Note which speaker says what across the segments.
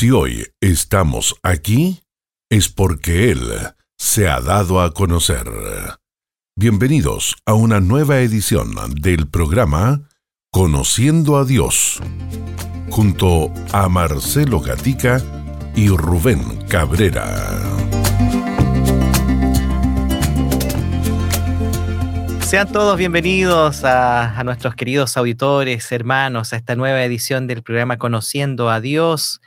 Speaker 1: Si hoy estamos aquí, es porque Él se ha dado a conocer. Bienvenidos a una nueva edición del programa Conociendo a Dios, junto a Marcelo Gatica y Rubén Cabrera.
Speaker 2: Sean todos bienvenidos a, nuestros queridos auditores, hermanos, a esta nueva edición del programa Conociendo a Dios,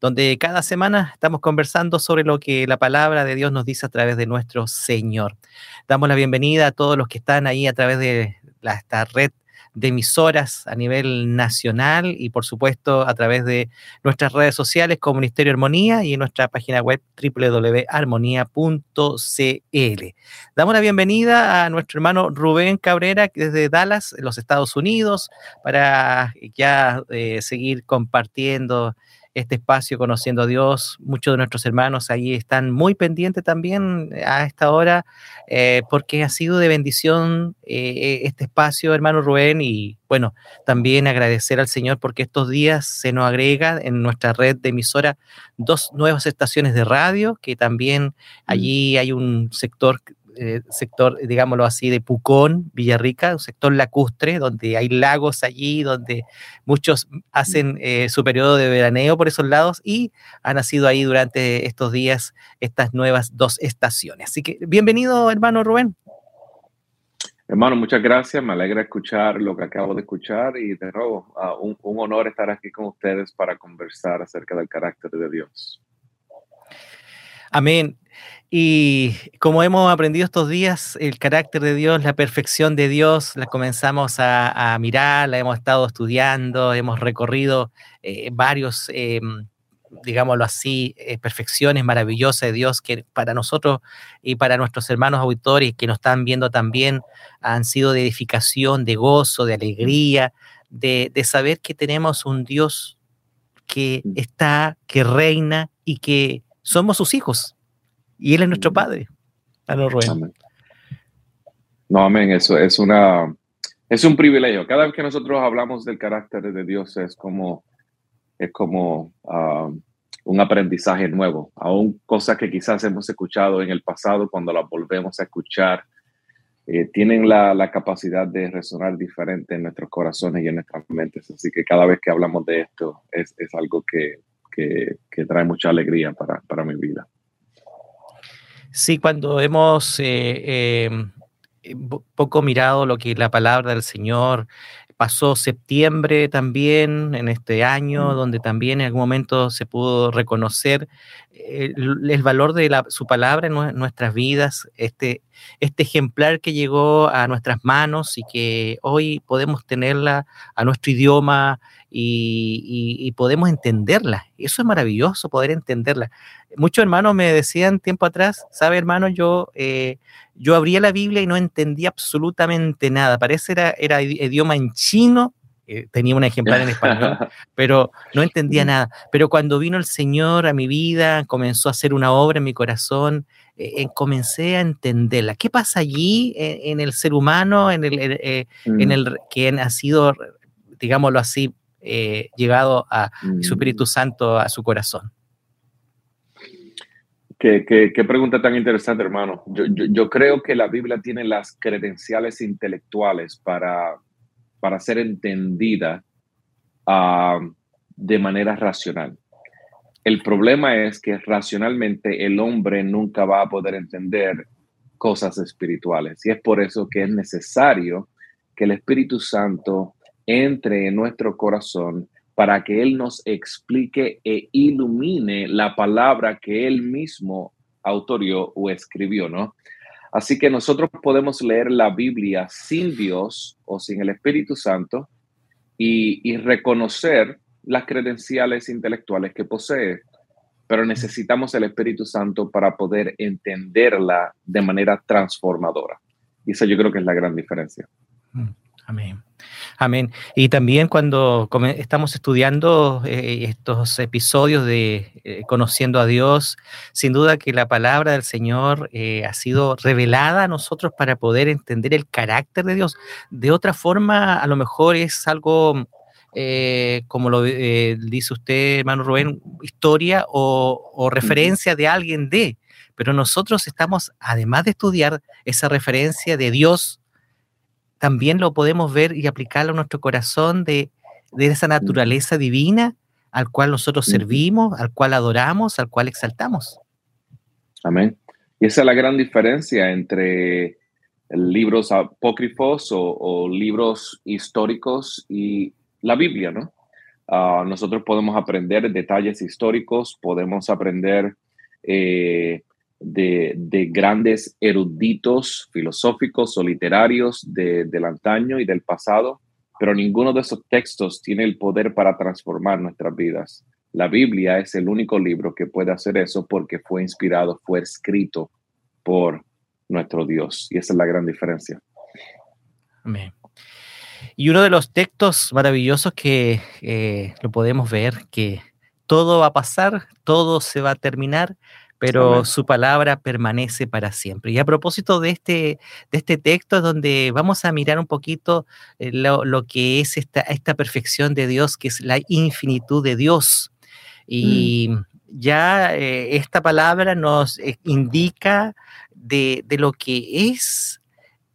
Speaker 2: donde cada semana estamos conversando sobre lo que la palabra de Dios nos dice a través de nuestro Señor. Damos la bienvenida a todos los que están ahí a través de esta red de emisoras a nivel nacional y por supuesto a través de nuestras redes sociales como Ministerio Armonía y en nuestra página web www.armonía.cl. Damos la bienvenida a nuestro hermano Rubén Cabrera desde Dallas, en los Estados Unidos, para ya eh, seguir compartiendo este espacio Conociendo a Dios. Muchos de nuestros hermanos ahí están muy pendientes también a esta hora, eh, porque ha sido de bendición eh, este espacio, hermano Rubén, y bueno, también agradecer al Señor porque estos días se nos agrega en nuestra red de emisora dos nuevas estaciones de radio, que también mm. allí hay un sector eh, sector, digámoslo así, de Pucón, Villarrica, un sector lacustre, donde hay lagos allí, donde muchos hacen eh, su periodo de veraneo por esos lados y han nacido ahí durante estos días estas nuevas dos estaciones. Así que bienvenido, hermano Rubén.
Speaker 3: Hermano, muchas gracias. Me alegra escuchar lo que acabo de escuchar y de nuevo, uh, un, un honor estar aquí con ustedes para conversar acerca del carácter de Dios.
Speaker 2: Amén. Y como hemos aprendido estos días, el carácter de Dios, la perfección de Dios, la comenzamos a, mirar, la hemos estado estudiando, hemos recorrido eh, varios, eh, digámoslo así, eh, perfecciones maravillosas de Dios que para nosotros y para nuestros hermanos auditores que nos están viendo también han sido de edificación, de gozo, de alegría, de, saber que tenemos un Dios que está, que reina y que somos sus hijos y Él es nuestro Padre.
Speaker 3: Amén. No, amén. Eso es una es un privilegio. Cada vez que nosotros hablamos del carácter de Dios es como es como uh, un aprendizaje nuevo, aún cosas que quizás hemos escuchado en el pasado cuando las volvemos a escuchar. Eh, tienen la, la, capacidad de resonar diferente en nuestros corazones y en nuestras mentes. Así que cada vez que hablamos de esto es, es algo que, que, que, trae mucha alegría para, para mi vida.
Speaker 2: Sí, cuando hemos eh, em, eh, poco mirado lo que la palabra del Señor, pasó septiembre también en este año, donde también en algún momento se pudo reconocer el, el valor de la, su palabra en nuestras vidas, este, este ejemplar que llegó a nuestras manos y que hoy podemos tenerla a nuestro idioma y, y, y, podemos entenderla. Eso es maravilloso, poder entenderla. Muchos hermanos me decían tiempo atrás, sabe hermano, yo, eh, yo abría la Biblia y no entendía absolutamente nada. Parece era, era idioma en chino, eh, tenía un ejemplar en español, pero no entendía nada. Pero cuando vino el Señor a mi vida, comenzó a hacer una obra en mi corazón, eh, comencé a entenderla. ¿Qué pasa allí en, en el ser humano, en el, eh, mm. en el que ha sido, digámoslo así, eh, llegado a mm. su Espíritu Santo a su corazón?
Speaker 3: Qué, qué, qué, pregunta tan interesante, hermano. Yo, yo, yo, creo que la Biblia tiene las credenciales intelectuales para, para ser entendida uh, de manera racional. El problema es que racionalmente el hombre nunca va a poder entender cosas espirituales. Y es por eso que es necesario que el Espíritu Santo entre en nuestro corazón para que Él nos explique e ilumine la palabra que Él mismo autorió o escribió, ¿no? Así que nosotros podemos leer la Biblia sin Dios o sin el Espíritu Santo y, y reconocer las credenciales intelectuales que posee, pero necesitamos el Espíritu Santo para poder entenderla de manera transformadora. Y eso yo creo que es la gran diferencia.
Speaker 2: Mm, amén. Amén. Y también cuando estamos estudiando eh, estos episodios de eh, Conociendo a Dios, sin duda que la palabra del Señor eh, ha sido revelada a nosotros para poder entender el carácter de Dios. De otra forma, a lo mejor es algo como lo dice usted, hermano Rubén, historia o, referencia de alguien de, pero nosotros estamos, además de estudiar esa referencia de Dios, también lo podemos ver y aplicarlo a nuestro corazón de, de esa naturaleza divina al cual nosotros servimos, al cual adoramos, al cual exaltamos.
Speaker 3: Amén. Y esa es la gran diferencia entre libros apócrifos o, libros históricos y la Biblia, ¿no? Ah, nosotros podemos aprender detalles históricos, podemos aprender eh, de, grandes eruditos filosóficos o literarios del antaño y del pasado, pero ninguno de esos textos tiene el poder para transformar nuestras vidas. La Biblia es el único libro que puede hacer eso porque fue inspirado, fue escrito por nuestro Dios. Y esa es la gran diferencia.
Speaker 2: Amén. Y uno de los textos maravillosos que eh, lo podemos ver, que todo va a pasar, todo se va a terminar, pero su palabra permanece para siempre. Y a propósito de este, de este texto, es donde vamos a mirar un poquito eh, lo, que es esta, esta perfección de Dios, que es la infinitud de Dios. Mm. Y ya eh, esta palabra nos eh, indica de, lo que es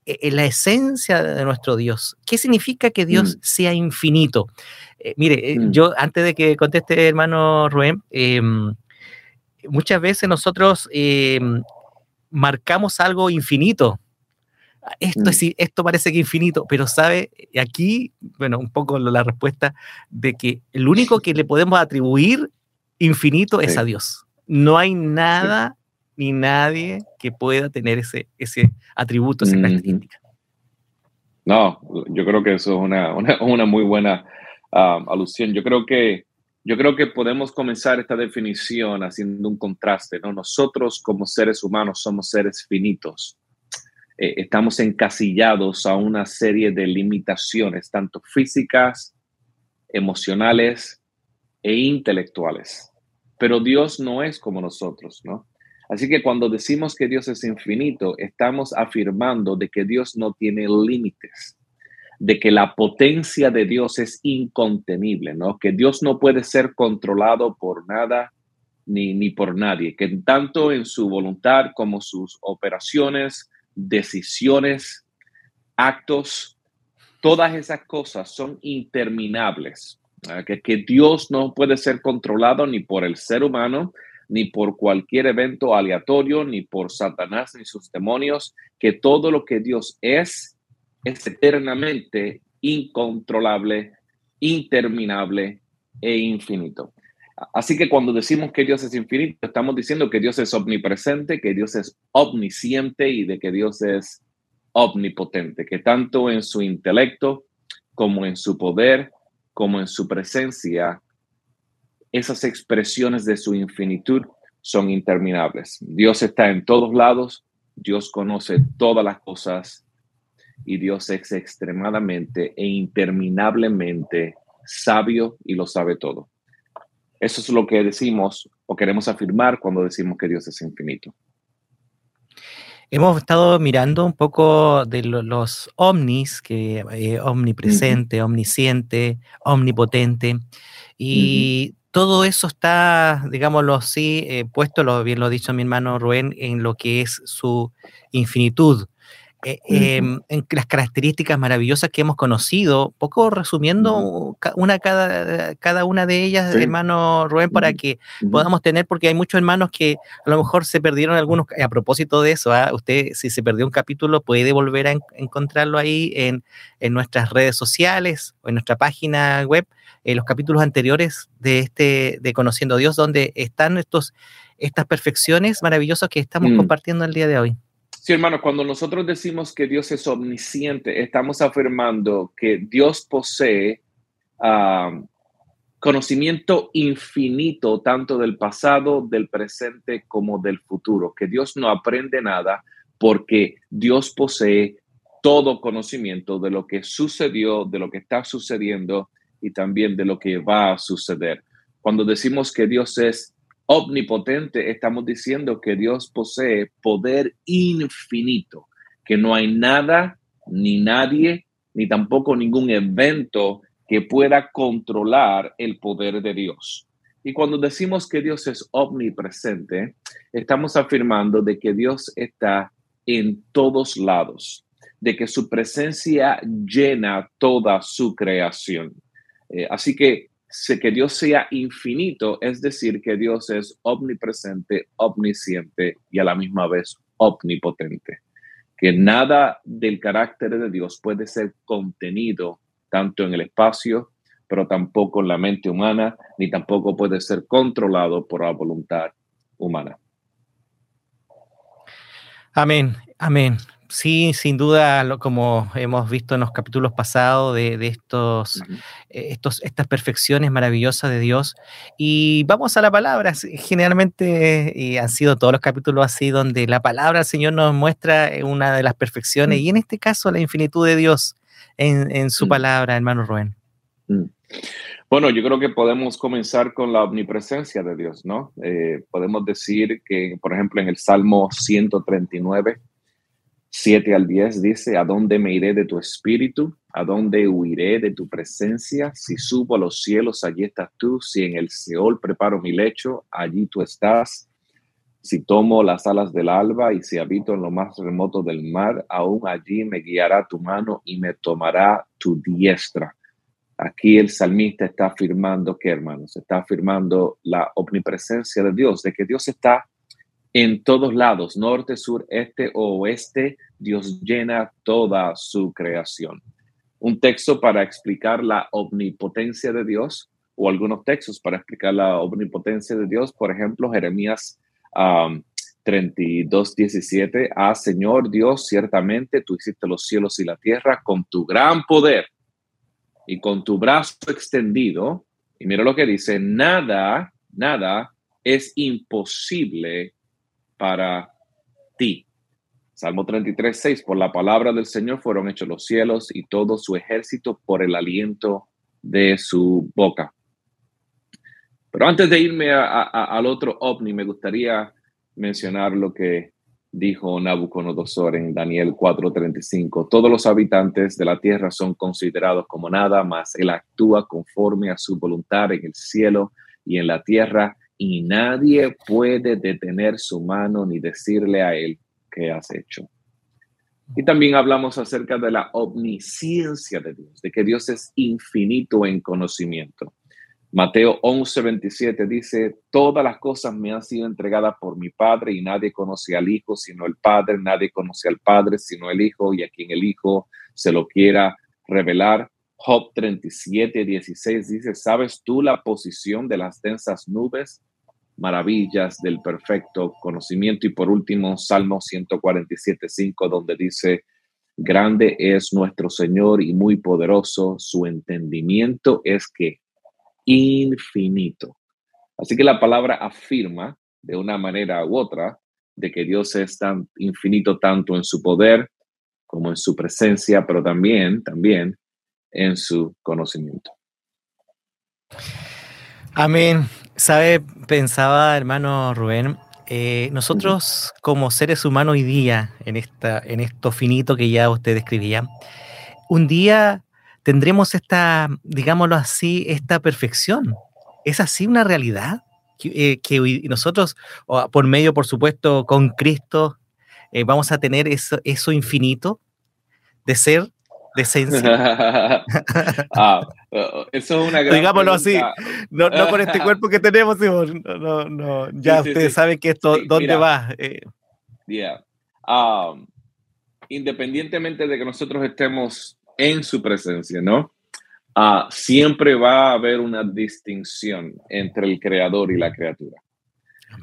Speaker 2: la esencia de nuestro Dios. ¿Qué significa que Dios mm. sea infinito? mire, mm. yo antes de que conteste, hermano Rubén, em, muchas veces nosotros em, marcamos algo infinito. Esto, es, mm. esto parece que infinito, pero sabe, aquí, bueno, un poco la respuesta de que el único que le podemos atribuir infinito es a Dios. No hay nada ni nadie que pueda tener ese, ese atributo, esa característica.
Speaker 3: No, yo creo que eso es una, una, muy buena ah, alusión. Yo creo que yo creo que podemos comenzar esta definición haciendo un contraste, ¿no? Nosotros como seres humanos somos seres finitos. Eh, estamos encasillados a una serie de limitaciones, tanto físicas, emocionales e intelectuales. Pero Dios no es como nosotros, ¿no? Así que cuando decimos que Dios es infinito, estamos afirmando de que Dios no tiene límites de que la potencia de Dios es incontenible, ¿no? Que Dios no puede ser controlado por nada ni, ni por nadie, que tanto en su voluntad como sus operaciones, decisiones, actos, todas esas cosas son interminables, que, que Dios no puede ser controlado ni por el ser humano, ni por cualquier evento aleatorio, ni por Satanás ni sus demonios, que todo lo que Dios es es eternamente incontrolable, interminable e infinito. Así que cuando decimos que Dios es infinito, estamos diciendo que Dios es omnipresente, que Dios es omnisciente y de que Dios es omnipotente, que tanto en su intelecto como en su poder, como en su presencia, esas expresiones de su infinitud son interminables. Dios está en todos lados, Dios conoce todas las cosas y Dios es extremadamente e interminablemente sabio y lo sabe todo. Eso es lo que decimos o queremos afirmar cuando decimos que Dios es infinito.
Speaker 2: Hemos estado mirando un poco de los omnis, que eh, omnipresente, omnisciente, omnipotente, y todo eso está, digámoslo así, eh, puesto, lo, bien lo ha dicho mi hermano Rubén, en lo que es su infinitud, eh, em, en las características maravillosas que hemos conocido, poco resumiendo una cada, cada una de ellas, hermano Rubén, para que podamos tener, porque hay muchos hermanos que a lo mejor se perdieron algunos, a propósito de eso, ¿ah? usted si se perdió un capítulo puede volver a encontrarlo ahí en, en, nuestras redes sociales o en nuestra página web, en los capítulos anteriores de este, de Conociendo a Dios, donde están estos, estas perfecciones maravillosas que estamos mm. compartiendo el día de hoy.
Speaker 3: Sí, hermano, cuando nosotros decimos que Dios es omnisciente, estamos afirmando que Dios posee conocimiento infinito tanto del pasado, del presente como del futuro, que Dios no aprende nada porque Dios posee todo conocimiento de lo que sucedió, de lo que está sucediendo y también de lo que va a suceder. Cuando decimos que Dios es omnipotente, estamos diciendo que Dios posee poder infinito, que no hay nada, ni nadie, ni tampoco ningún evento que pueda controlar el poder de Dios. Y cuando decimos que Dios es omnipresente, estamos afirmando de que Dios está en todos lados, de que su presencia llena toda su creación. Eh, así que que Dios sea infinito es decir que Dios es omnipresente, omnisciente y a la misma vez omnipotente. Que nada del carácter de Dios puede ser contenido tanto en el espacio, pero tampoco en la mente humana, ni tampoco puede ser controlado por la voluntad humana.
Speaker 2: Amén, amén. Sí, sin duda, lo, como hemos visto en los capítulos pasados de, estos, eh, estos, estas perfecciones maravillosas de Dios. Y vamos a la palabra. Generalmente y han sido todos los capítulos así, donde la palabra del Señor nos muestra eh, una de las perfecciones, y en este caso la infinitud de Dios en, su palabra, hermano Rubén.
Speaker 3: Bueno, yo creo que podemos comenzar con la omnipresencia de Dios, ¿no? Eh, podemos decir que, por ejemplo, en el Salmo 139, 7 al 10 dice, ¿a dónde me iré de tu espíritu? ¿A dónde huiré de tu presencia? Si subo a los cielos, allí estás tú. Si en el Seol preparo mi lecho, allí tú estás. Si tomo las alas del alba y si habito en lo más remoto del mar, aún allí me guiará tu mano y me tomará tu diestra. Aquí el salmista está afirmando que, hermanos, está afirmando la omnipresencia de Dios, de que Dios está en todos lados, norte, sur, este o oeste, Dios llena toda su creación. Un texto para explicar la omnipotencia de Dios o algunos textos para explicar la omnipotencia de Dios, por ejemplo, Jeremías 32, 17, ah, Señor Dios, ciertamente tú hiciste los cielos y la tierra con tu gran poder y con tu brazo extendido. Y mira lo que dice, nada, nada es imposible para ti. Salmo 33, 6, por la palabra del Señor fueron hechos los cielos y todo su ejército por el aliento de su boca. Pero antes de irme al otro ovni, me gustaría mencionar lo que dijo Nabucodonosor en Daniel 4:35. Todos los habitantes de la tierra son considerados como nada, más él actúa conforme a su voluntad en el cielo y en la tierra y nadie puede detener su mano ni decirle a él qué has hecho. Y también hablamos acerca de la omnisciencia de Dios, de que Dios es infinito en conocimiento. Mateo 11:27 dice, todas las cosas me han sido entregadas por mi Padre y nadie conoce al Hijo sino el Padre, nadie conoce al Padre sino el Hijo y a quien el Hijo se lo quiera revelar. Job 37, 16 dice, ¿sabes tú la posición de las densas nubes? Maravillas del perfecto conocimiento. Y por último, Salmo 147, 5, donde dice, grande es nuestro Señor y muy poderoso, su entendimiento es que infinito. Así que la palabra afirma de una manera u otra de que Dios es tan infinito tanto en su poder como en su presencia, pero también, también en su conocimiento.
Speaker 2: Amén. Sabe, pensaba, hermano Rubén, eh, nosotros como seres humanos hoy día, en, esta, en esto finito que ya usted describía, un día tendremos esta, digámoslo así, esta perfección. ¿Es así una realidad? Que, eh, nosotros, por medio, por supuesto, con Cristo, eh, vamos a tener eso, eso infinito de ser de esencia.
Speaker 3: ah, eso es una gran
Speaker 2: Digámoslo así, no, no, con este cuerpo que tenemos, no, no, ya ustedes saben que esto, ¿dónde va?
Speaker 3: Eh. Um, independientemente de que nosotros estemos en su presencia, ¿no? Uh, siempre va a haber una distinción entre el creador y la criatura.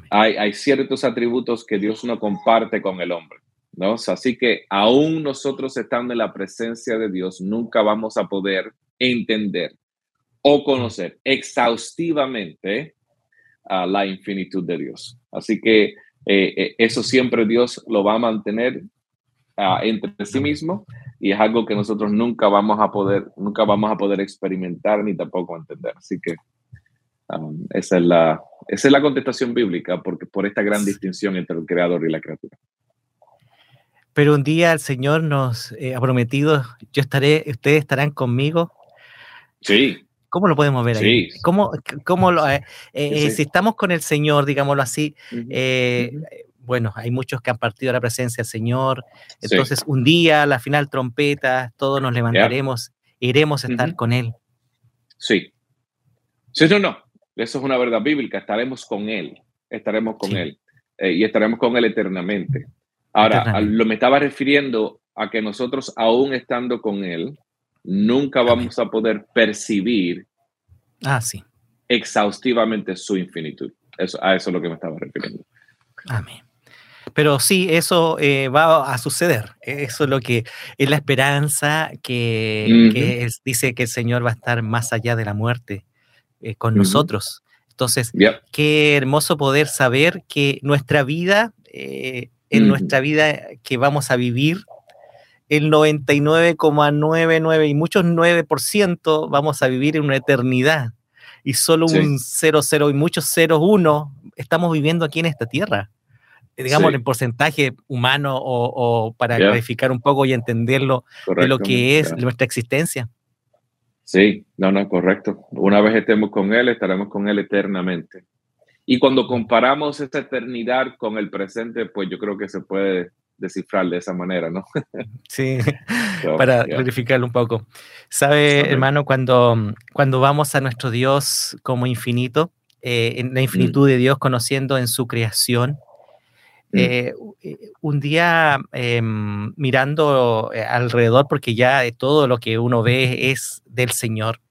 Speaker 3: Hay, hay ciertos atributos que Dios no comparte con el hombre. ¿No? Así que aún nosotros estando en la presencia de Dios, nunca vamos a poder entender o conocer exhaustivamente a la infinitud de Dios. Así que eh, eh, eso siempre Dios lo va a mantener ah, entre sí mismo y es algo que nosotros nunca vamos a poder, nunca vamos a poder experimentar ni tampoco entender. Así que um, esa, es la, esa es la contestación bíblica porque, por esta gran distinción entre el creador y la criatura.
Speaker 2: Pero un día el Señor nos eh, ha prometido, yo estaré, ustedes estarán conmigo.
Speaker 3: Sí.
Speaker 2: ¿Cómo lo podemos ver ahí? ¿Cómo, cómo lo, eh, eh, Si estamos con el Señor, digámoslo así, bueno, hay muchos que han partido a la presencia del Señor, entonces un día, la final trompeta, todos nos levantaremos, iremos a estar con Él.
Speaker 3: Sí. Sí, no, no, eso es una verdad bíblica, estaremos con Él, estaremos con Él y estaremos con Él eternamente. Ahora, lo me estaba refiriendo a que nosotros, aún estando con Él, nunca vamos a poder percibir
Speaker 2: ah, sí.
Speaker 3: exhaustivamente su infinitud. Eso, a eso es lo que me estaba refiriendo.
Speaker 2: Amén. Pero sí, eso eh, va a suceder. Eso es lo que es la esperanza que, dice que el Señor va a estar más allá de la muerte eh, con nosotros. Entonces, qué hermoso poder saber que nuestra vida, eh, en nuestra vida que vamos a vivir, el 99,99 y muchos 9% vamos a vivir en una eternidad y solo un 00 y muchos 01 estamos viviendo aquí en esta tierra. Digamos, en porcentaje humano o, para clarificar un poco y entenderlo de lo que es nuestra existencia.
Speaker 3: Sí, no, no, correcto. Una vez estemos con Él, estaremos con Él eternamente. Y cuando comparamos esta eternidad con el presente, pues yo creo que se puede descifrar de esa manera, ¿no?
Speaker 2: sí, para clarificarlo un poco. ¿Sabe, hermano, cuando, cuando vamos a nuestro Dios como infinito, eh, en la mm. infinitud de Dios conociendo en su creación, mm. eh, eh, un día em, mirando alrededor, porque ya todo lo que uno ve es del Señor,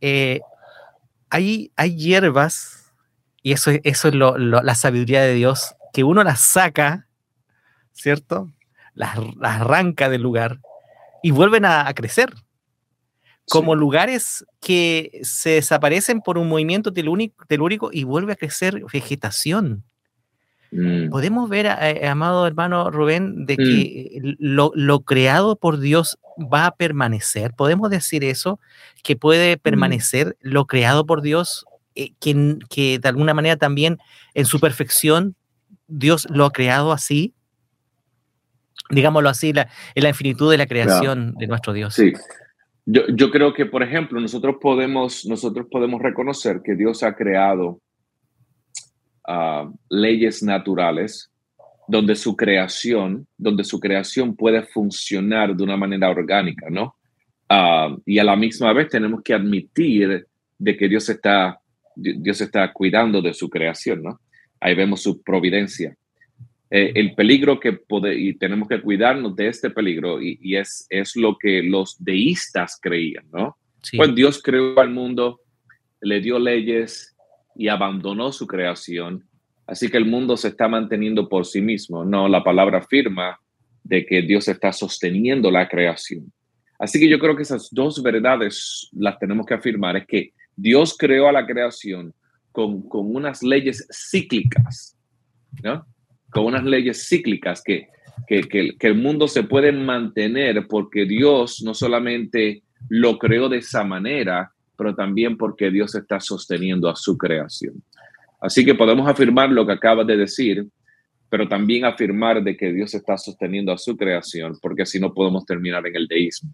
Speaker 2: hay, hay hierbas, y eso, eso es la sabiduría de Dios, que uno las saca ¿cierto? Las, arranca del lugar y vuelven a, crecer. Como lugares que se desaparecen por un movimiento telúrico, y vuelve a crecer vegetación. Mm. Podemos ver, eh, amado hermano Rubén, de que mm. lo, creado por Dios va a permanecer. Podemos decir eso, que puede mm. permanecer lo creado por Dios, eh, que, que, de alguna manera también en su perfección Dios lo ha creado así digámoslo así, la, en la infinitud de la creación de nuestro Dios.
Speaker 3: Sí. Yo, yo, creo que, por ejemplo, nosotros podemos, nosotros podemos reconocer que Dios ha creado ah, leyes naturales donde su creación, donde su creación puede funcionar de una manera orgánica, ¿no? Ah, y a la misma vez tenemos que admitir de que Dios está, Dios está cuidando de su creación, ¿no? Ahí vemos su providencia. Eh, el peligro que y tenemos que cuidarnos de este peligro, y, es, es lo que los deístas creían, ¿no? Pues Dios creó al mundo, le dio leyes y abandonó su creación, así que el mundo se está manteniendo por sí mismo. No, la palabra afirma de que Dios está sosteniendo la creación. Así que yo creo que esas dos verdades las tenemos que afirmar, es que Dios creó a la creación con, con unas leyes cíclicas, ¿no? con unas leyes cíclicas que, que, el mundo se puede mantener porque Dios no solamente lo creó de esa manera, pero también porque Dios está sosteniendo a su creación. Así que podemos afirmar lo que acabas de decir, pero también afirmar de que Dios está sosteniendo a su creación, porque si no podemos terminar en el deísmo.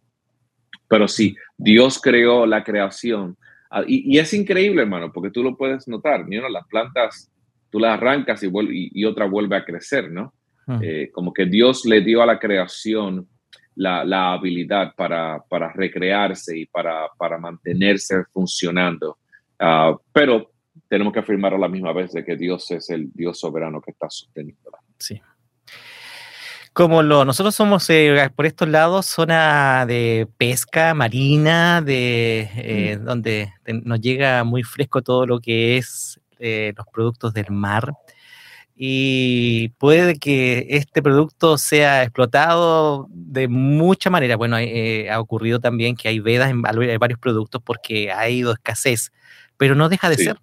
Speaker 3: Pero sí, Dios creó la creación. Ah, y, es increíble, hermano, porque tú lo puedes notar. Mira, las plantas tú la arrancas y, y, otra vuelve a crecer, ¿no? Hmm. Eh, como que Dios le dio a la creación la, habilidad para, recrearse y para, mantenerse funcionando. Ah, pero tenemos que afirmar a la misma vez de que Dios es el Dios soberano que está sosteniendo.
Speaker 2: Sí. Como lo, nosotros somos eh, por estos lados zona de pesca marina, de eh, hmm. donde nos llega muy fresco todo lo que es eh, los productos del mar. Y puede que este producto sea explotado de mucha manera. Bueno, ha ocurrido también que hay vedas en varios productos porque ha ido escasez, pero no deja de ser.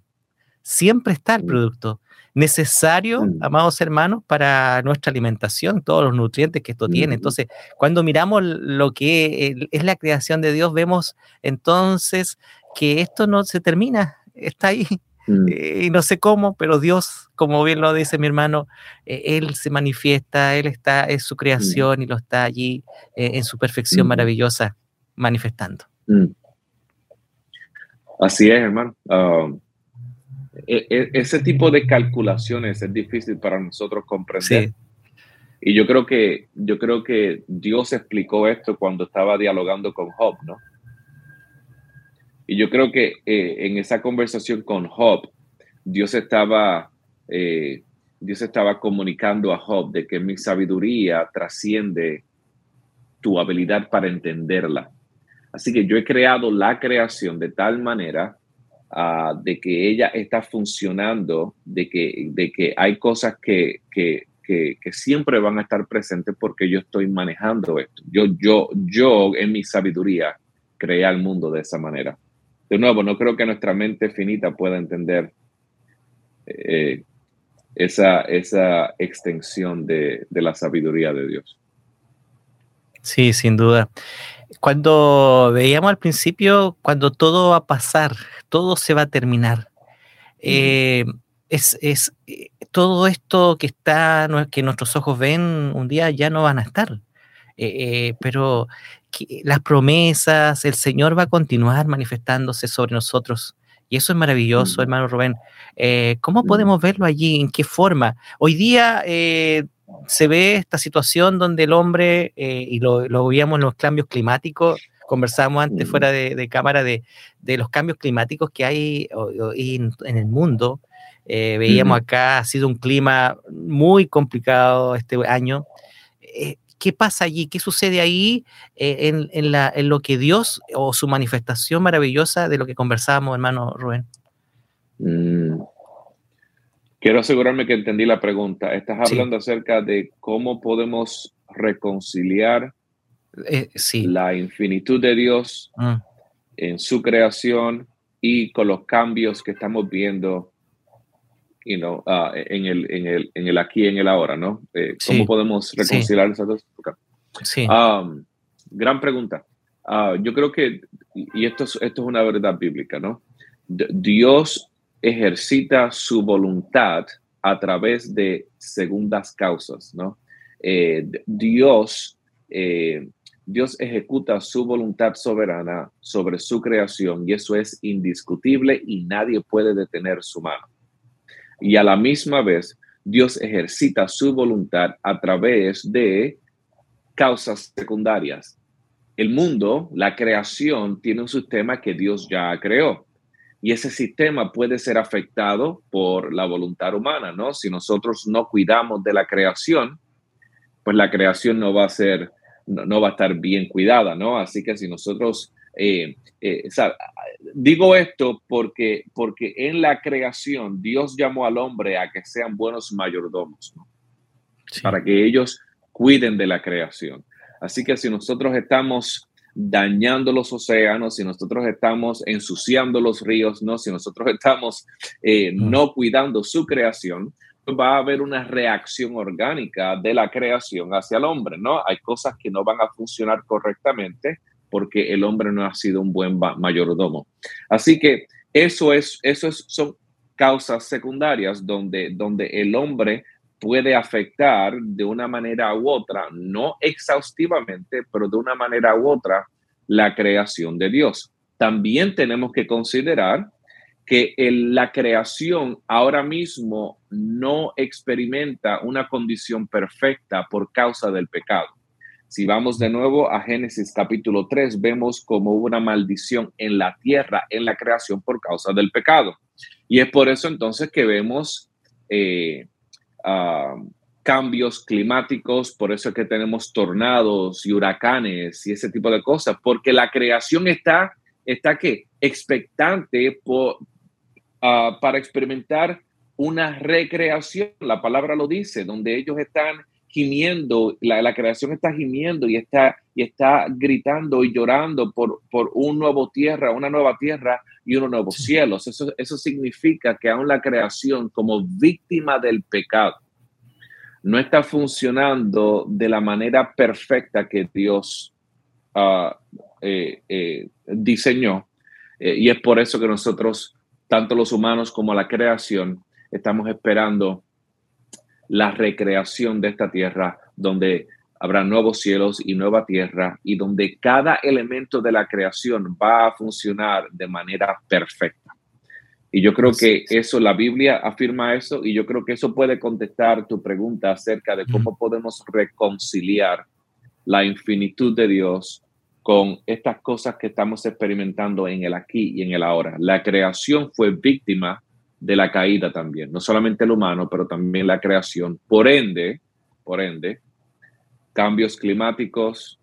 Speaker 2: Siempre está el mm. producto necesario, mm. amados hermanos, para nuestra alimentación, todos los nutrientes que esto tiene. Mm. Entonces, cuando miramos lo que es la creación de Dios, vemos entonces que esto no se termina, está ahí, Mm. Eh, y no sé cómo, pero Dios, como bien lo dice mi hermano, eh, Él se manifiesta, Él está, en su mm. creación y lo está allí eh, en su perfección maravillosa manifestando.
Speaker 3: Así es, hermano. Um, e, e, ese tipo de calculaciones es difícil para nosotros comprender. Y yo creo que yo creo que Dios explicó esto cuando estaba dialogando con Job, ¿no? Y yo creo que eh, en esa conversación con Job, Dios estaba eh, Dios estaba comunicando a Job de que mi sabiduría trasciende tu habilidad para entenderla. Así que yo he creado la creación de tal manera ah, de que ella está funcionando, de que, de que hay cosas que, que, que, siempre van a estar presentes porque yo estoy manejando esto. Yo, yo, yo en mi sabiduría creé al mundo de esa manera. De nuevo, no creo que nuestra mente finita pueda entender eh, esa, esa extensión de, de la sabiduría de Dios.
Speaker 2: Sí, sin duda. Cuando veíamos al principio, cuando todo va a pasar, todo se va a terminar. Eh, es, es, eh, todo esto que está, que nuestros ojos ven un día ya no van a estar. Eh, pero las promesas, el Señor va a continuar manifestándose sobre nosotros. Y eso es maravilloso, hermano Rubén. ¿Cómo podemos verlo allí? ¿En qué forma? Hoy día se ve esta situación donde el hombre, eh, y lo, lo, veíamos en los cambios climáticos, conversábamos antes fuera de, cámara de, los cambios climáticos que hay en, el mundo. Eh, veíamos acá, ha sido un clima muy complicado este año. Eh, ¿Qué pasa allí? ¿Qué sucede ahí en, en, lo que Dios o su manifestación maravillosa de lo que conversábamos, hermano Rubén?
Speaker 3: Mm, Quiero asegurarme que entendí la pregunta. Estás hablando acerca de cómo podemos reconciliar
Speaker 2: eh,
Speaker 3: la infinitud de Dios mm. en su creación y con los cambios que estamos viendo you know, uh, en, el, en, el, en el aquí en el ahora, ¿no? Eh, ¿Cómo podemos reconciliar esas dos?
Speaker 2: Sí.
Speaker 3: Um, gran pregunta. Uh, yo creo que, y esto es, esto es una verdad bíblica, ¿no? Dios ejercita su voluntad a través de segundas causas, ¿no? Eh, Dios, eh, Dios ejecuta su voluntad soberana sobre su creación y eso es indiscutible y nadie puede detener su mano. Y a la misma vez, Dios ejercita su voluntad a través de causas secundarias. El mundo, la creación, tiene un sistema que Dios ya creó y ese sistema puede ser afectado por la voluntad humana, ¿no? Si nosotros no cuidamos de la creación, pues la creación no va a ser, no, va a estar bien cuidada, ¿no? Así que si nosotros, eh, eh, digo esto porque, porque en la creación Dios llamó al hombre a que sean buenos mayordomos, ¿no? Para que ellos cuiden de la creación. Así que si nosotros estamos dañando los océanos, si nosotros estamos ensuciando los ríos, no, si nosotros estamos eh, mm. no cuidando su creación, va a haber una reacción orgánica de la creación hacia el hombre, ¿no? Hay cosas que no van a funcionar correctamente porque el hombre no ha sido un buen mayordomo. Así que eso es, eso es, son causas secundarias donde, donde el hombre puede afectar de una manera u otra, no exhaustivamente, pero de una manera u otra, la creación de Dios. También tenemos que considerar que la creación ahora mismo no experimenta una condición perfecta por causa del pecado. Si vamos de nuevo a Génesis capítulo 3, vemos como hubo una maldición en la tierra, en la creación por causa del pecado. Y es por eso entonces que vemos eh, cambios climáticos, por eso es que tenemos tornados y huracanes y ese tipo de cosas, porque la creación está, está que expectante ah, para experimentar una recreación, la palabra lo dice, donde ellos están gimiendo, la, la, creación está gimiendo y está, y está gritando y llorando por, por un nuevo tierra, una nueva tierra y unos nuevos cielos. Eso, eso significa que aún la creación como víctima del pecado no está funcionando de la manera perfecta que Dios ah, eh, eh, diseñó. Eh, y es por eso que nosotros, tanto los humanos como la creación, estamos esperando la recreación de esta tierra donde habrá nuevos cielos y nueva tierra, y donde cada elemento de la creación va a funcionar de manera perfecta. Y yo creo que eso, la Biblia afirma eso, y yo creo que eso puede contestar tu pregunta acerca de cómo podemos reconciliar la infinitud de Dios con estas cosas que estamos experimentando en el aquí y en el ahora. La creación fue víctima de la caída también, no solamente el humano, pero también la creación. Por ende, por ende, cambios climáticos,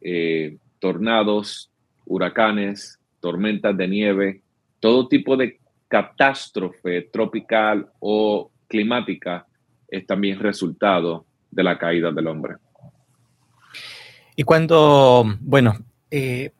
Speaker 3: eh, tornados, huracanes, tormentas de nieve, todo tipo de catástrofe tropical o climática es también resultado de la caída del hombre.
Speaker 2: Y cuando, bueno, eh,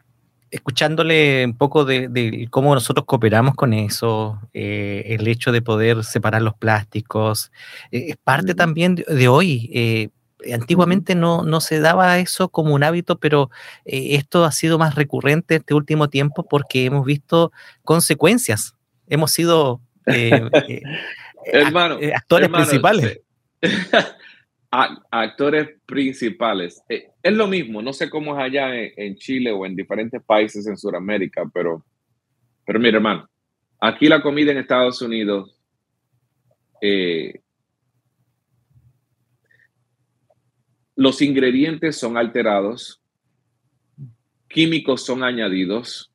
Speaker 2: escuchándole un poco de, cómo nosotros cooperamos con eso, eh, el hecho de poder separar los plásticos, es parte también de, hoy. Antiguamente no, no, se daba eso como un hábito, pero eh, esto ha sido más recurrente este último tiempo porque hemos visto consecuencias. Hemos sido eh, eh, actores principales.
Speaker 3: actores principales. es lo mismo, no sé cómo es allá en, Chile o en diferentes países en Sudamérica, pero, pero mira, hermano, aquí la comida en Estados Unidos los ingredientes son alterados, químicos son añadidos,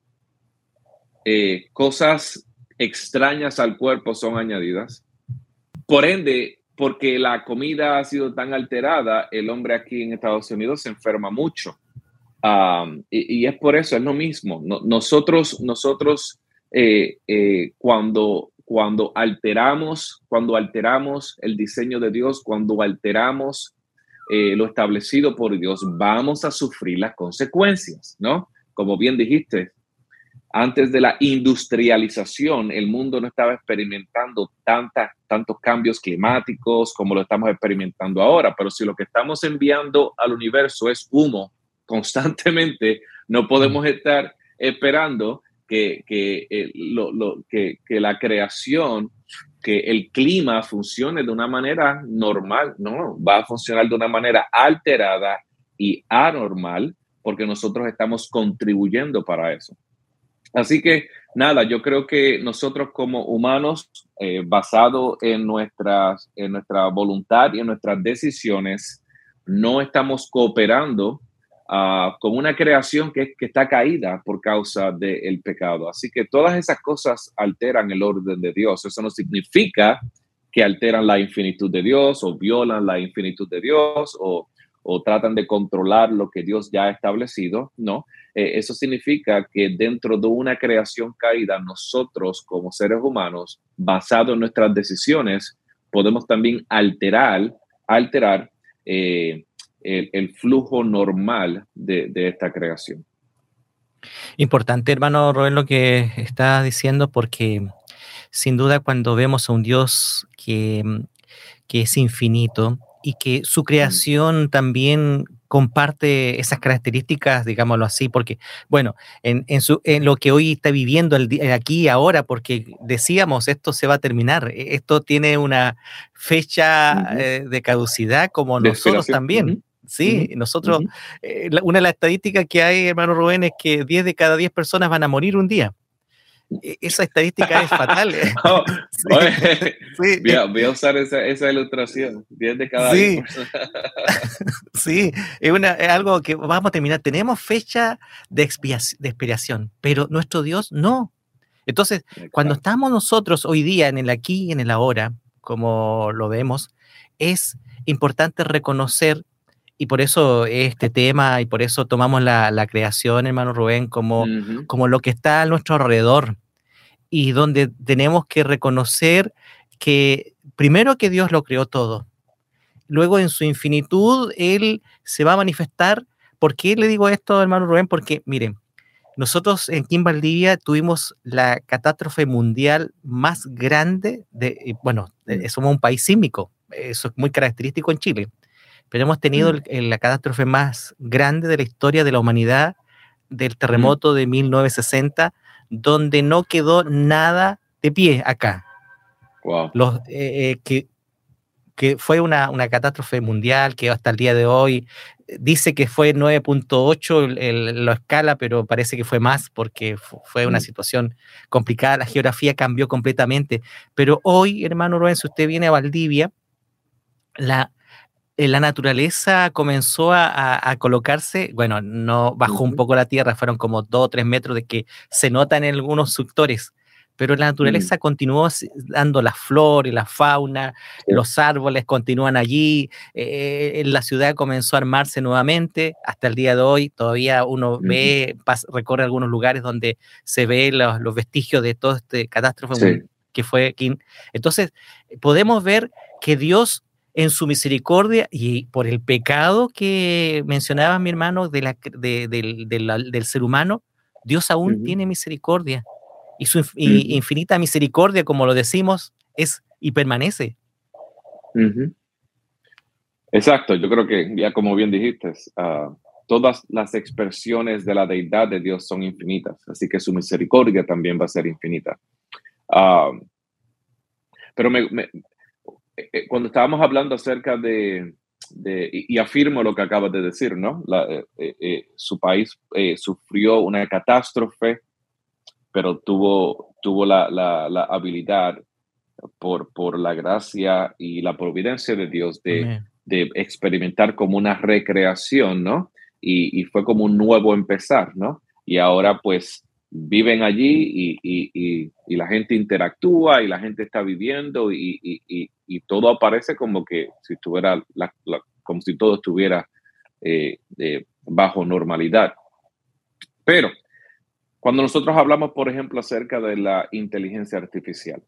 Speaker 3: eh, cosas extrañas al cuerpo son añadidas. Por ende, porque la comida ha sido tan alterada, el hombre aquí en Estados Unidos se enferma mucho. y, es por eso, es lo mismo. nosotros, nosotros eh, eh, cuando, cuando alteramos, cuando alteramos el diseño de Dios, cuando alteramos eh, lo establecido por Dios, vamos a sufrir las consecuencias, ¿no? Como bien dijiste, antes de la industrialización, el mundo no estaba experimentando tantas, tantos cambios climáticos como lo estamos experimentando ahora, pero si lo que estamos enviando al universo es humo constantemente, no podemos estar esperando que, eh, que, que la creación que el clima funcione de una manera normal, no, va a funcionar de una manera alterada y anormal porque nosotros estamos contribuyendo para eso. Así que nada, yo creo que nosotros como humanos, eh, basado en, nuestras, en nuestra voluntad y en nuestras decisiones, no estamos cooperando uh, como una creación que, que, está caída por causa del pecado. Así que todas esas cosas alteran el orden de Dios. Eso no significa que alteran la infinitud de Dios o violan la infinitud de Dios o, o tratan de controlar lo que Dios ya ha establecido. No, eh, eso significa que dentro de una creación caída, nosotros como seres humanos, basado en nuestras decisiones, podemos también alterar, alterar eh, el, flujo normal de, esta creación.
Speaker 2: Importante, hermano Roel, lo que está diciendo, porque sin duda cuando vemos a un Dios que, que es infinito y que su creación también comparte esas características, digámoslo así, porque, bueno, en, en, su, en lo que hoy está viviendo el, aquí y ahora, porque decíamos, esto se va a terminar, e, esto tiene una fecha eh, de caducidad como nosotros también. Sí, nosotros, eh, una de las estadísticas que hay, hermano Rubén, es que 10 de cada 10 personas van a morir un día. E, esa estadística es fatal. ¿eh?
Speaker 3: Oh, sí, voy, a, usar esa, esa, ilustración. 10 de cada 10
Speaker 2: sí, es, una, es, algo que vamos a terminar. Tenemos fecha de, de expiración, pero nuestro Dios no. Entonces, cuando estamos nosotros hoy día en el aquí y en el ahora, como lo vemos, es importante reconocer y por eso este tema y por eso tomamos la, creación, hermano Rubén, como, como lo que está a nuestro alrededor y donde tenemos que reconocer que primero que Dios lo creó todo, luego en su infinitud Él se va a manifestar. ¿Por qué le digo esto, hermano Rubén? Porque, miren, nosotros en Kim Valdivia tuvimos la catástrofe mundial más grande de, bueno, mm. somos un país sísmico, eso es muy característico en Chile pero hemos tenido mm. la catástrofe más grande de la historia de la humanidad del terremoto de 1960, donde no quedó nada de pie acá. Los, eh, eh, que que fue una, una, catástrofe mundial que hasta el día de hoy eh, dice que fue 9.8 la escala, pero parece que fue más porque fue una mm. situación complicada, la geografía cambió completamente. Pero hoy, hermano Rubén, si usted viene a Valdivia, la, la naturaleza comenzó a, colocarse, bueno, no bajó un poco la tierra, fueron como dos o tres metros de que se notan en algunos sectores, pero la naturaleza continuó dando la flor y la fauna, los árboles continúan allí, eh, la ciudad comenzó a armarse nuevamente, hasta el día de hoy todavía uno ve, recorre algunos lugares donde se ve los, vestigios de todo este catástrofe que fue aquí. Entonces, podemos ver que Dios en su misericordia y por el pecado que mencionaba mi hermano de la, del ser humano, Dios aún tiene misericordia. Y su infinita misericordia, como lo decimos, es y permanece.
Speaker 3: Exacto, yo creo que ya como bien dijiste, ah, todas las expresiones de la deidad de Dios son infinitas, así que su misericordia también va a ser infinita. Ah, pero me, cuando estábamos hablando acerca de, y, afirmo lo que acabas de decir, ¿no? Eh, su país sufrió una catástrofe, pero tuvo, tuvo la, la, habilidad por, por la gracia y la providencia de Dios de, de experimentar como una recreación, ¿no? Y, y, fue como un nuevo empezar, ¿no? Y ahora pues viven allí y, la gente interactúa y la gente está viviendo y, todo aparece como que si estuviera como si todo estuviera eh, bajo normalidad. Pero cuando nosotros hablamos, por ejemplo, acerca de la inteligencia artificial,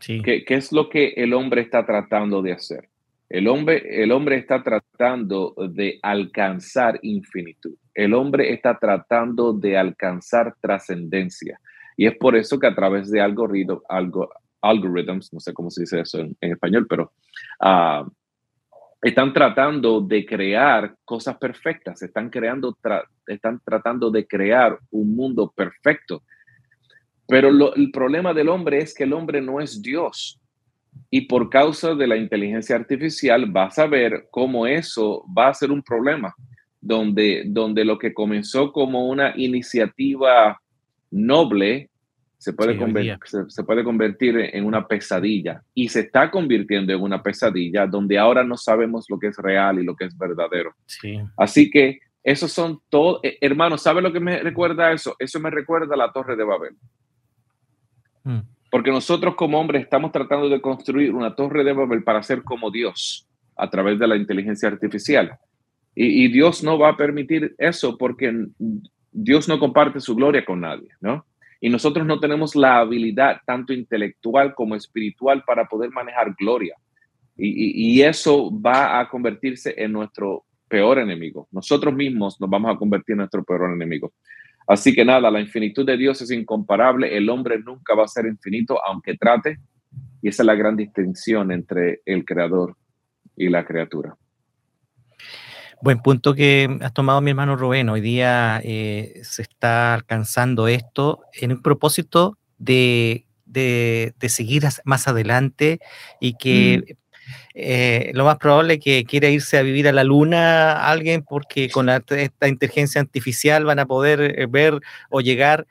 Speaker 3: ¿qué, ¿qué, es lo que el hombre está tratando de hacer? El hombre, el hombre está tratando de alcanzar infinitud. El hombre está tratando de alcanzar trascendencia. Y es por eso que a través de algoritmos, algo, algorithms, no sé cómo se dice eso en, español, pero ah, están tratando de crear cosas perfectas, están, creando están tratando de crear un mundo perfecto. Pero el problema del hombre es que el hombre no es Dios. Y por causa de la inteligencia artificial vas a ver cómo eso va a ser un problema, donde, donde lo que comenzó como una iniciativa noble se puede, se, puede convertir en una pesadilla y se está convirtiendo en una pesadilla donde ahora no sabemos lo que es real y lo que es verdadero. Así que esos son todos, eh, hermanos, ¿sabe lo que me recuerda eso? Eso me recuerda a la Torre de Babel. Mm. Porque nosotros como hombres estamos tratando de construir una torre de Babel para ser como Dios a través de la inteligencia artificial. Y, Dios no va a permitir eso porque Dios no comparte su gloria con nadie, ¿no? Y nosotros no tenemos la habilidad tanto intelectual como espiritual para poder manejar gloria. y, eso va a convertirse en nuestro peor enemigo. Nosotros mismos nos vamos a convertir en nuestro peor enemigo. Así que nada, la infinitud de Dios es incomparable, el hombre nunca va a ser infinito aunque trate, y esa es la gran distinción entre el creador y la criatura.
Speaker 2: Buen punto que has tomado mi hermano Rubén. Hoy día eh, se está alcanzando esto en un propósito de, de, seguir más adelante y que mm. Eh, lo más probable es que quiera irse a vivir a la luna alguien porque con esta inteligencia artificial van a poder eh, ver o llegar.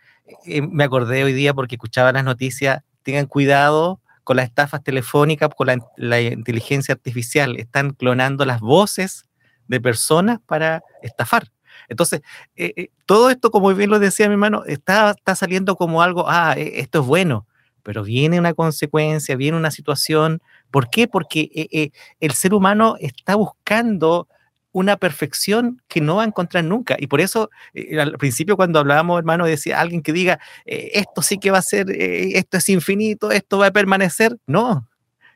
Speaker 2: Eh, me acordé hoy día porque escuchaba las noticias, tengan cuidado con las estafas telefónicas, con la, inteligencia artificial. Están clonando las voces de personas para estafar. Entonces, todo esto, como bien lo decía mi hermano, está, está saliendo como algo, ah, esto es bueno, pero viene una consecuencia, viene una situación ¿Por qué? Porque eh, eh, el ser humano está buscando una perfección que no va a encontrar nunca. Y por eso, eh, al principio cuando hablábamos, hermano, decía alguien que diga, esto sí que va a ser, esto es infinito, esto va a permanecer. No,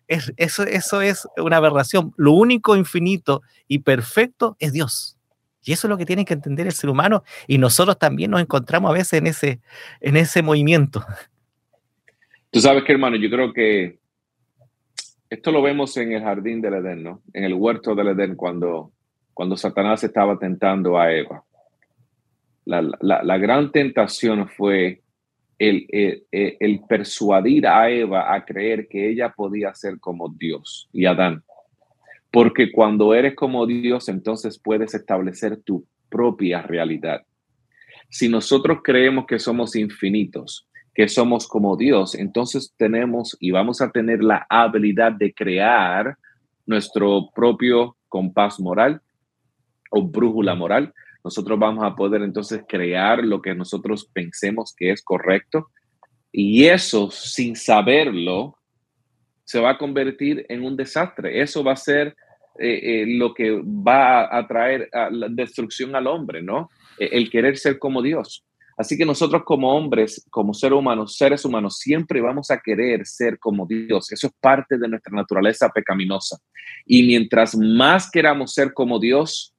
Speaker 2: es, eso, eso es una aberración. Lo único infinito y perfecto es Dios. Y eso es lo que tiene que entender el ser humano. Y nosotros también nos encontramos a veces en ese, en ese movimiento.
Speaker 3: Tú sabes que, hermano, yo creo que esto lo vemos en el jardín del Edén, ¿no? En el huerto del Edén, cuando, cuando Satanás estaba tentando a Eva. La, gran tentación fue el, el, persuadir a Eva a creer que ella podía ser como Dios y Adán, Porque cuando eres como Dios, entonces puedes establecer tu propia realidad. Si nosotros creemos que somos infinitos, que somos como Dios, entonces tenemos y vamos a tener la habilidad de crear nuestro propio compás moral o brújula moral. Nosotros vamos a poder entonces crear lo que nosotros pensemos que es correcto y eso sin saberlo se va a convertir en un desastre. Eso va a ser eh, eh, lo que va a traer a la destrucción al hombre, ¿no? E, el querer ser como Dios. Así que nosotros como hombres, como seres humanos, seres humanos, siempre vamos a querer ser como Dios. Eso es parte de nuestra naturaleza pecaminosa. Y mientras más queramos ser como Dios,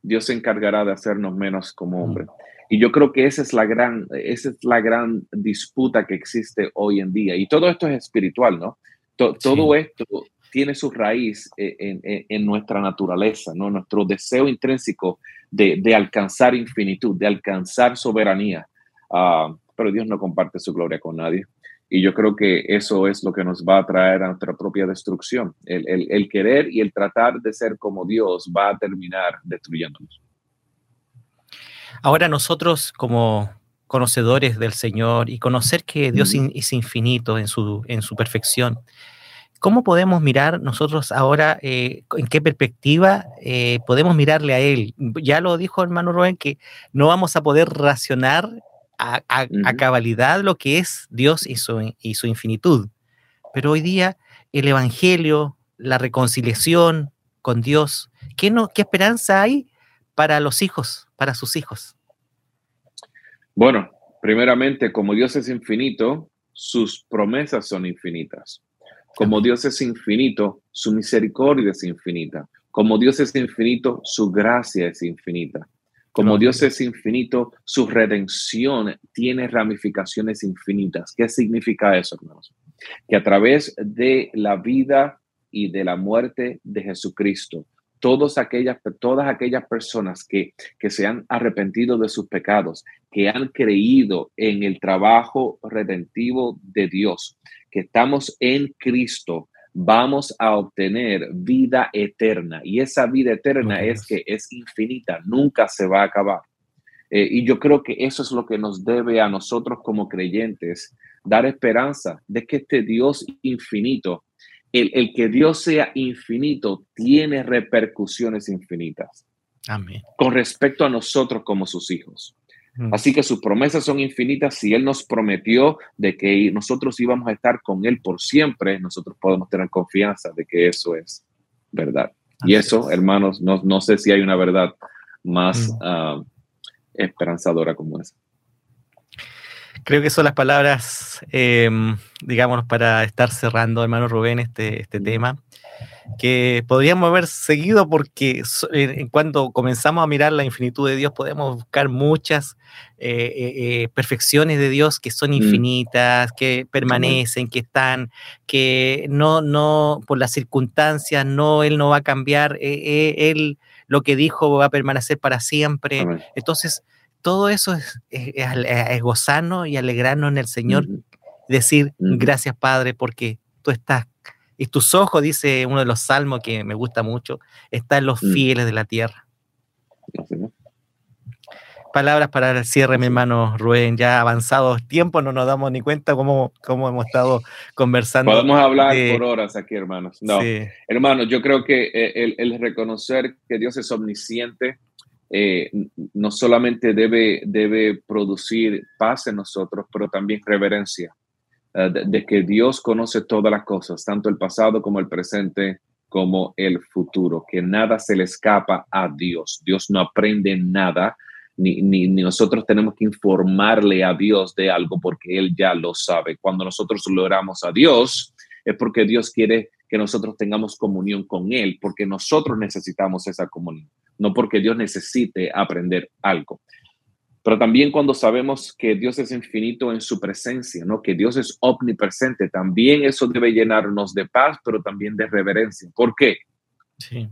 Speaker 3: Dios se encargará de hacernos menos como hombre. Y yo creo que esa es la gran, esa es la gran disputa que existe hoy en día. Y todo esto es espiritual, ¿no? todo esto tiene su raíz e, en, nuestra naturaleza, ¿no? Nuestro deseo intrínseco de, alcanzar infinitud, de alcanzar soberanía. Ah, pero Dios no comparte su gloria con nadie. Y yo creo que eso es lo que nos va a traer a nuestra propia destrucción. El, el querer y el tratar de ser como Dios va a terminar destruyéndonos.
Speaker 2: Ahora nosotros como conocedores del Señor y conocer que Dios es infinito en su, en su perfección, ¿cómo podemos mirar nosotros ahora, eh, en qué perspectiva eh, podemos mirarle a Él? Ya lo dijo hermano Rubén, que no vamos a poder racionar a, cabalidad lo que es Dios y su, y su infinitud. Pero hoy día el Evangelio, la reconciliación con Dios, ¿qué, no, qué esperanza hay para los hijos, para sus hijos?
Speaker 3: Bueno, primeramente, como Dios es infinito, sus promesas son infinitas. Como Dios es infinito, su misericordia es infinita. Como Dios es infinito, su gracia es infinita. Como Dios es infinito, su redención tiene ramificaciones infinitas. ¿Qué significa eso, hermanos? Que a través de la vida y de la muerte de Jesucristo, todas aquellas, todas aquellas personas que, que se han arrepentido de sus pecados, que han creído en el trabajo redentivo de Dios, que estamos en Cristo, vamos a obtener vida eterna. Y esa vida eterna es que es infinita, nunca se va a acabar. Eh, y yo creo que eso es lo que nos debe a nosotros como creyentes, dar esperanza de que este Dios infinito el, que Dios sea infinito tiene repercusiones infinitas.
Speaker 2: Amén.
Speaker 3: Con respecto a nosotros como sus hijos. Mm. Así que sus promesas son infinitas. Si Él nos prometió de que nosotros íbamos a estar con Él por siempre, nosotros podemos tener confianza de que eso es verdad. y eso, hermanos, no, no, sé si hay una verdad más mm. ah, esperanzadora como esa.
Speaker 2: Creo que son las palabras, em, digamos, para estar cerrando, hermano Rubén, este, este tema, que podríamos haber seguido porque en cuando comenzamos a mirar la infinitud de Dios podemos buscar muchas eh, eh, eh, perfecciones de Dios que son mm. infinitas, que permanecen, que están, que no, no, por las circunstancias, no, Él no va a cambiar, Él lo que dijo va a permanecer para siempre. Entonces, todo eso es, es, gozarnos y alegrarnos en el Señor, decir gracias Padre porque tú estás, y tus ojos, dice uno de los salmos que me gusta mucho, están los mm. fieles de la tierra. Palabras para el cierre, mi hermano Rubén, ya avanzados tiempos, no nos damos ni cuenta cómo, cómo hemos estado conversando.
Speaker 3: Podemos hablar por horas aquí, hermanos. No, hermanos, yo creo que eh, el, el reconocer que Dios es omnisciente, eh, no solamente debe, debe producir paz en nosotros, pero también reverencia, eh, de, que Dios conoce todas las cosas, tanto el pasado como el presente, como el futuro, que nada se le escapa a Dios. Dios no aprende nada, ni, ni, nosotros tenemos que informarle a Dios de algo porque Él ya lo sabe. Cuando nosotros lo oramos a Dios, es porque Dios quiere que nosotros tengamos comunión con Él, porque nosotros necesitamos esa comunión no porque Dios necesite aprender algo. Pero también cuando sabemos que Dios es infinito en su presencia, ¿no? Que Dios es omnipresente, también eso debe llenarnos de paz, pero también de reverencia. ¿Por qué? Sí.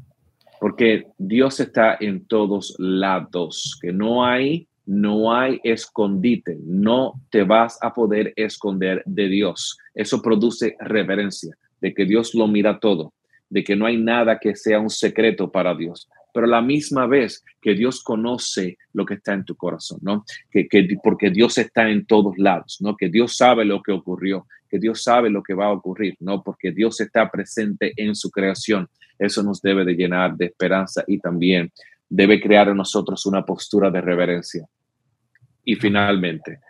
Speaker 3: Porque Dios está en todos lados, que no hay no hay escondite, no te vas a poder esconder de Dios. Eso produce reverencia, de que Dios lo mira todo, de que no hay nada que sea un secreto para Dios, pero la misma vez que Dios conoce lo que está en tu corazón, ¿no? Que, que, porque Dios está en todos lados, ¿no? Que Dios sabe lo que ocurrió, que Dios sabe lo que va a ocurrir, ¿no? Porque Dios está presente en su creación. Eso nos debe de llenar de esperanza y también debe crear en nosotros una postura de reverencia. Y finalmente,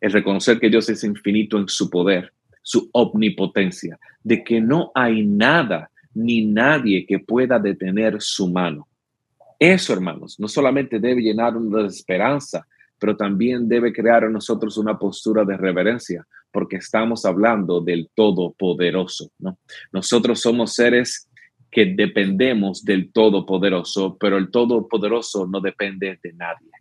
Speaker 3: el reconocer que Dios es infinito en su poder, su omnipotencia, de que no hay nada ni nadie que pueda detener su mano. Eso, hermanos, no solamente debe llenarnos de esperanza, pero también debe crear en nosotros una postura de reverencia, porque estamos hablando del Todopoderoso, ¿no? Nosotros somos seres que dependemos del Todopoderoso, pero el Todopoderoso no depende de nadie.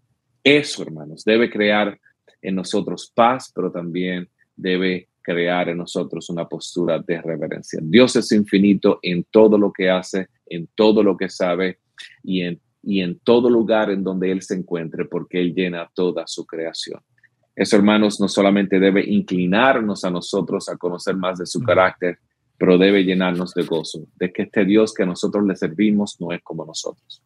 Speaker 3: Eso, hermanos, debe crear en nosotros paz, pero también debe crear en nosotros una postura de reverencia. Dios es infinito en todo lo que hace, en todo lo que sabe y en, y en todo lugar en donde Él se encuentre, porque Él llena toda su creación. Eso, hermanos, no solamente debe inclinarnos a nosotros a conocer más de su carácter, pero debe llenarnos de gozo, de que este Dios que nosotros le servimos no es como nosotros.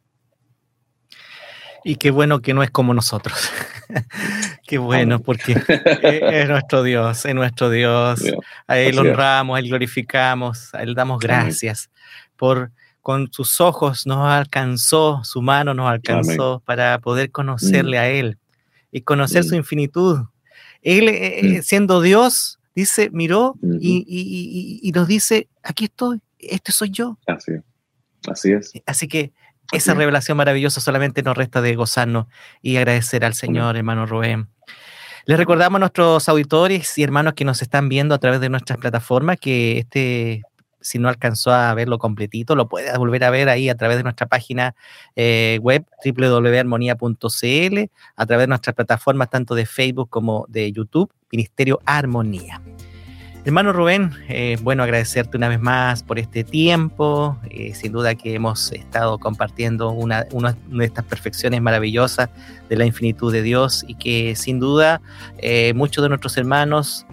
Speaker 2: Y qué bueno que no es como nosotros. qué bueno, porque es, nuestro Dios, es nuestro Dios. A Él honramos, a Él glorificamos, a Él damos gracias por con sus ojos nos alcanzó, su mano nos alcanzó para poder conocerle mm. a Él y conocer su mm. infinitud. Él, eh, mm. eh, siendo Dios, dice, miró y, nos dice, aquí estoy, este soy yo.
Speaker 3: Así, así es.
Speaker 2: Así que esa revelación maravillosa solamente nos resta de gozarnos y agradecer al Señor, hermano Rubén. Les recordamos a nuestros auditores y hermanos que nos están viendo a través de nuestras plataformas que este, si no alcanzó a verlo completito, lo puede volver a ver ahí a través de nuestra página eh, web www.armonía.cl, a través de nuestras plataformas tanto de Facebook como de YouTube, Ministerio Armonía. Hermano Rubén, eh, bueno, agradecerte una vez más por este tiempo. Eh, sin duda que hemos estado compartiendo una, de estas perfecciones maravillosas de la infinitud de Dios y que sin duda muchos de nuestros hermanos,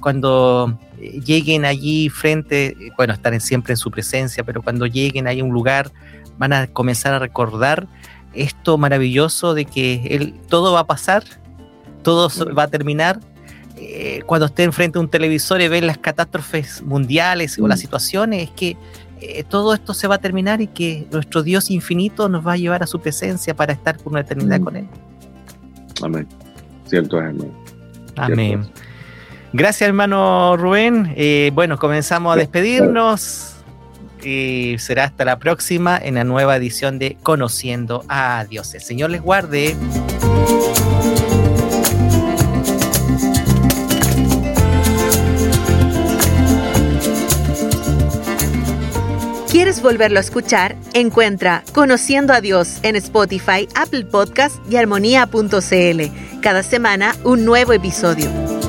Speaker 2: cuando lleguen allí frente, bueno, estarán siempre en su presencia, pero cuando lleguen ahí a un lugar, van a comenzar a recordar esto maravilloso de que él, todo va a pasar, todo va a terminar eh, cuando esté enfrente de un televisor y ve las catástrofes mundiales o las mm. situaciones, es que eh, todo esto se va a terminar y que nuestro Dios infinito nos va a llevar a su presencia para estar por una eternidad mm. con Él.
Speaker 3: Amén. Cierto es, hermano.
Speaker 2: Amén. Gracias, hermano Rubén. Eh, bueno, comenzamos a despedirnos y será hasta la próxima en la nueva edición de Conociendo a Dios. El Señor les guarde.
Speaker 4: ¿Quieres volverlo a escuchar? Encuentra Conociendo a Dios en Spotify, Apple Podcast y armonía.cl. Cada semana un nuevo episodio.